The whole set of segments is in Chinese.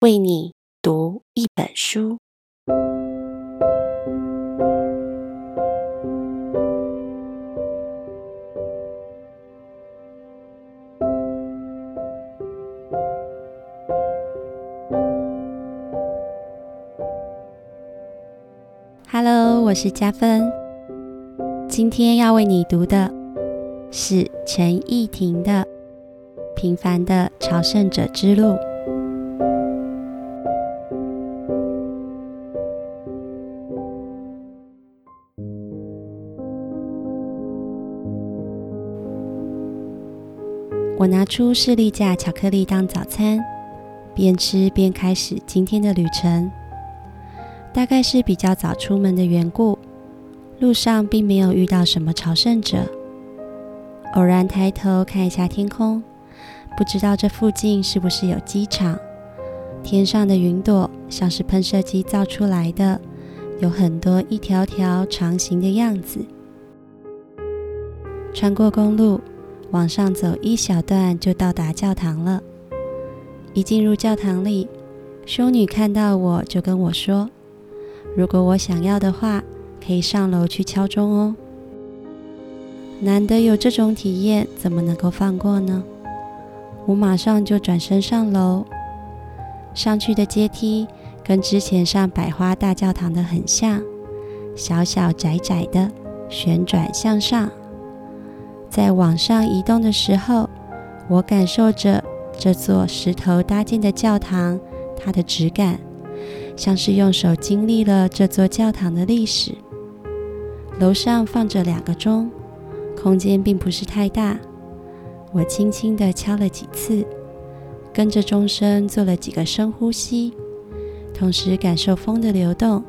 为你读一本书。Hello，我是佳芬，今天要为你读的是陈奕婷的《平凡的朝圣者之路》。我拿出士力架巧克力当早餐，边吃边开始今天的旅程。大概是比较早出门的缘故，路上并没有遇到什么朝圣者。偶然抬头看一下天空，不知道这附近是不是有机场？天上的云朵像是喷射机造出来的，有很多一条条长形的样子。穿过公路。往上走一小段就到达教堂了。一进入教堂里，修女看到我就跟我说：“如果我想要的话，可以上楼去敲钟哦。”难得有这种体验，怎么能够放过呢？我马上就转身上楼。上去的阶梯跟之前上百花大教堂的很像，小小窄窄的，旋转向上。在往上移动的时候，我感受着这座石头搭建的教堂，它的质感像是用手经历了这座教堂的历史。楼上放着两个钟，空间并不是太大。我轻轻地敲了几次，跟着钟声做了几个深呼吸，同时感受风的流动，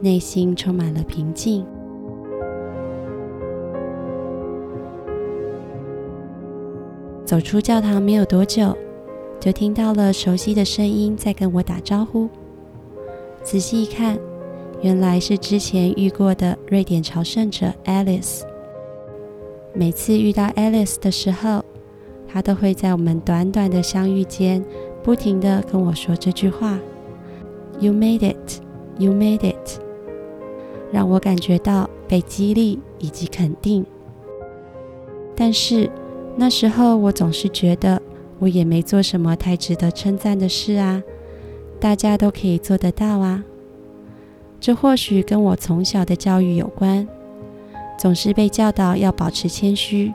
内心充满了平静。走出教堂没有多久，就听到了熟悉的声音在跟我打招呼。仔细一看，原来是之前遇过的瑞典朝圣者 Alice。每次遇到 Alice 的时候，她都会在我们短短的相遇间，不停地跟我说这句话：“You made it, you made it。”让我感觉到被激励以及肯定。但是，那时候我总是觉得我也没做什么太值得称赞的事啊，大家都可以做得到啊。这或许跟我从小的教育有关，总是被教导要保持谦虚，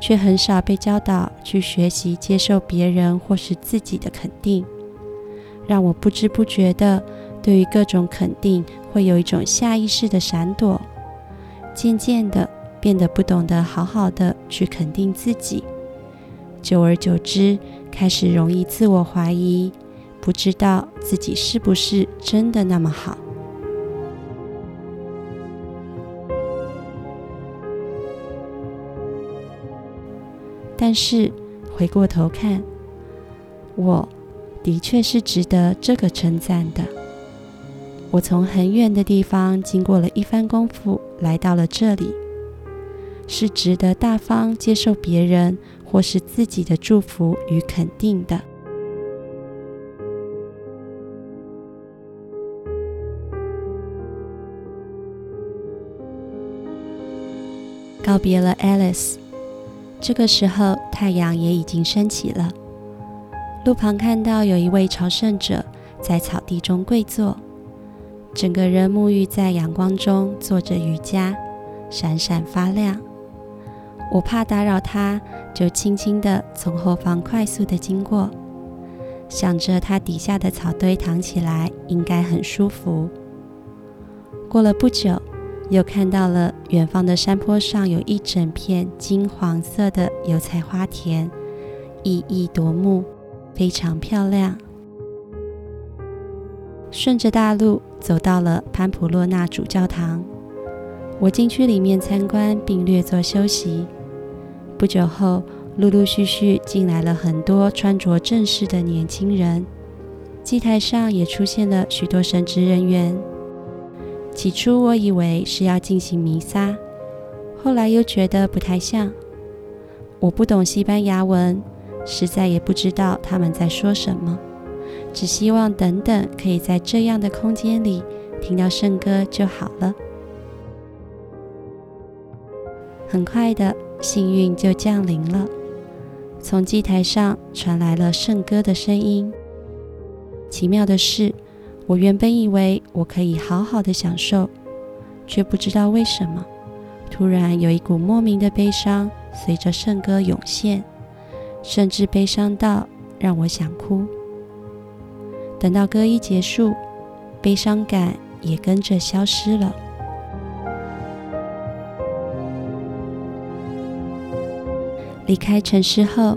却很少被教导去学习接受别人或是自己的肯定，让我不知不觉的对于各种肯定会有一种下意识的闪躲，渐渐的。变得不懂得好好的去肯定自己，久而久之，开始容易自我怀疑，不知道自己是不是真的那么好。但是回过头看，我的确是值得这个称赞的。我从很远的地方经过了一番功夫，来到了这里。是值得大方接受别人或是自己的祝福与肯定的。告别了 Alice，这个时候太阳也已经升起了。路旁看到有一位朝圣者在草地中跪坐，整个人沐浴在阳光中做着瑜伽，闪闪发亮。我怕打扰他，就轻轻地从后方快速地经过，想着他底下的草堆躺起来应该很舒服。过了不久，又看到了远方的山坡上有一整片金黄色的油菜花田，熠熠夺目，非常漂亮。顺着大路走到了潘普洛纳主教堂，我进去里面参观并略作休息。不久后，陆陆续续进来了很多穿着正式的年轻人，祭台上也出现了许多神职人员。起初我以为是要进行弥撒，后来又觉得不太像。我不懂西班牙文，实在也不知道他们在说什么，只希望等等可以在这样的空间里听到圣歌就好了。很快的，幸运就降临了，从祭台上传来了圣歌的声音。奇妙的是，我原本以为我可以好好的享受，却不知道为什么，突然有一股莫名的悲伤随着圣歌涌现，甚至悲伤到让我想哭。等到歌一结束，悲伤感也跟着消失了。离开城市后，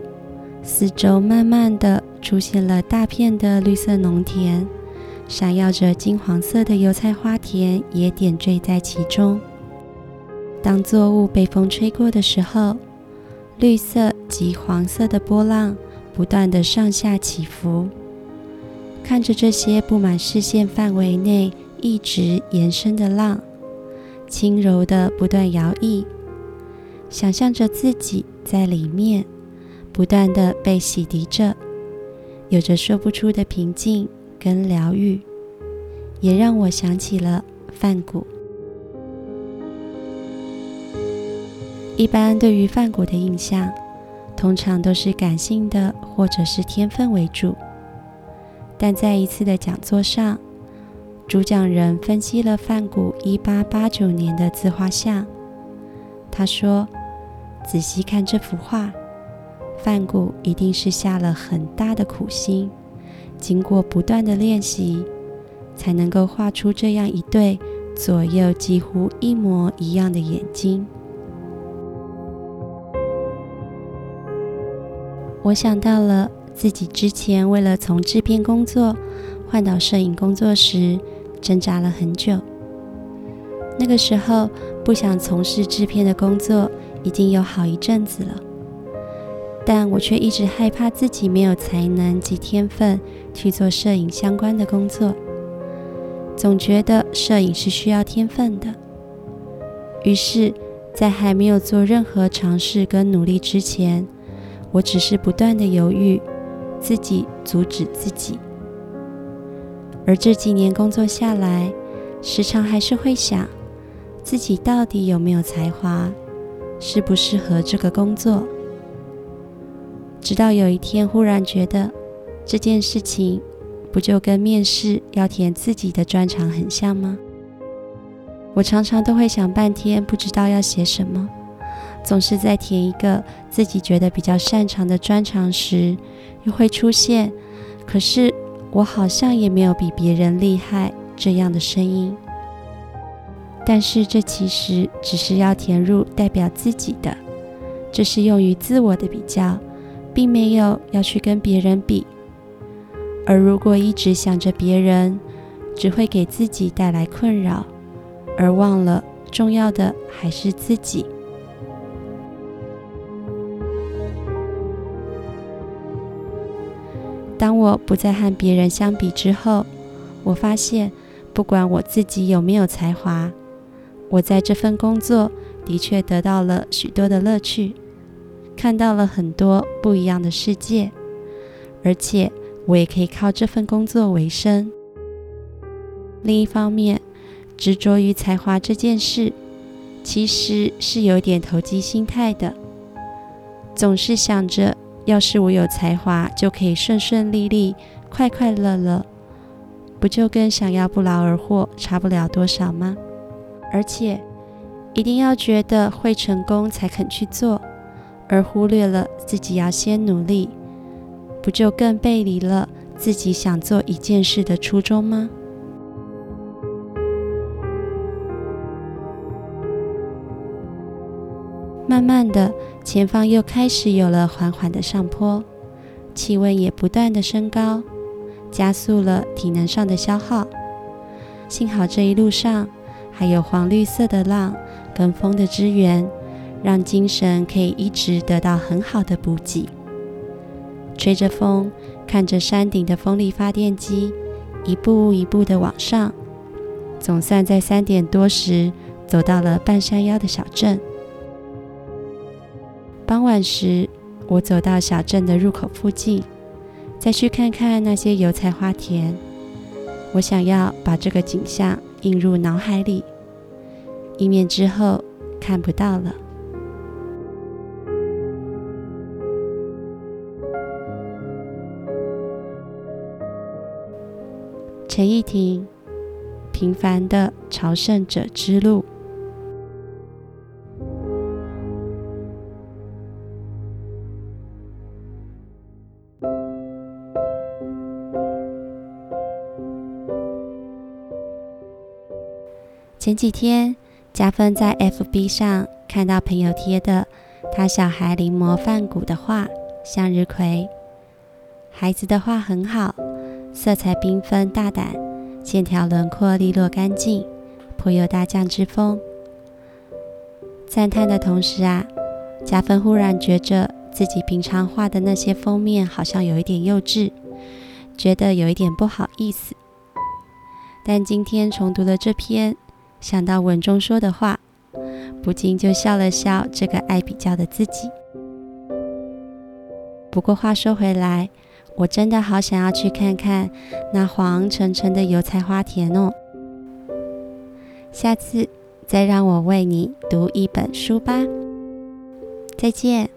四周慢慢的出现了大片的绿色农田，闪耀着金黄色的油菜花田也点缀在其中。当作物被风吹过的时候，绿色及黄色的波浪不断的上下起伏。看着这些布满视线范围内一直延伸的浪，轻柔的不断摇曳，想象着自己在里面不断的被洗涤着，有着说不出的平静跟疗愈，也让我想起了梵谷。一般对于梵谷的印象，通常都是感性的或者是天分为主。但在一次的讲座上，主讲人分析了梵谷1889年的自画像。他说：“仔细看这幅画，梵谷一定是下了很大的苦心，经过不断的练习，才能够画出这样一对左右几乎一模一样的眼睛。”我想到了。自己之前为了从制片工作换到摄影工作时，挣扎了很久。那个时候不想从事制片的工作，已经有好一阵子了，但我却一直害怕自己没有才能及天分去做摄影相关的工作，总觉得摄影是需要天分的。于是，在还没有做任何尝试跟努力之前，我只是不断的犹豫。自己阻止自己，而这几年工作下来，时常还是会想，自己到底有没有才华，适不适合这个工作。直到有一天，忽然觉得这件事情，不就跟面试要填自己的专长很像吗？我常常都会想半天，不知道要写什么。总是在填一个自己觉得比较擅长的专长时，又会出现“可是我好像也没有比别人厉害”这样的声音。但是这其实只是要填入代表自己的，这是用于自我的比较，并没有要去跟别人比。而如果一直想着别人，只会给自己带来困扰，而忘了重要的还是自己。当我不再和别人相比之后，我发现，不管我自己有没有才华，我在这份工作的确得到了许多的乐趣，看到了很多不一样的世界，而且我也可以靠这份工作为生。另一方面，执着于才华这件事，其实是有点投机心态的，总是想着。要是我有才华，就可以顺顺利利、快快乐乐，不就跟想要不劳而获差不了多少吗？而且一定要觉得会成功才肯去做，而忽略了自己要先努力，不就更背离了自己想做一件事的初衷吗？慢慢的，前方又开始有了缓缓的上坡，气温也不断的升高，加速了体能上的消耗。幸好这一路上还有黄绿色的浪跟风的支援，让精神可以一直得到很好的补给。吹着风，看着山顶的风力发电机一步一步的往上，总算在三点多时走到了半山腰的小镇。傍晚时，我走到小镇的入口附近，再去看看那些油菜花田，我想要把这个景象映入脑海里，以免之后看不到了。陈奕婷，平凡的朝圣者之路。前几天，家芬在 FB 上看到朋友贴的他小孩临摹梵谷的画《向日葵》，孩子的画很好。色彩缤纷大胆，线条轮廓利落干净，颇有大将之风。赞叹的同时啊，家芬忽然觉着自己平常画的那些封面好像有一点幼稚，觉得有一点不好意思。但今天重读了这篇，想到文中说的话，不禁就笑了笑这个爱比较的自己。不过话说回来，我真的好想要去看看那黄澄澄的油菜花田哦！下次再让我为你读一本书吧。再见。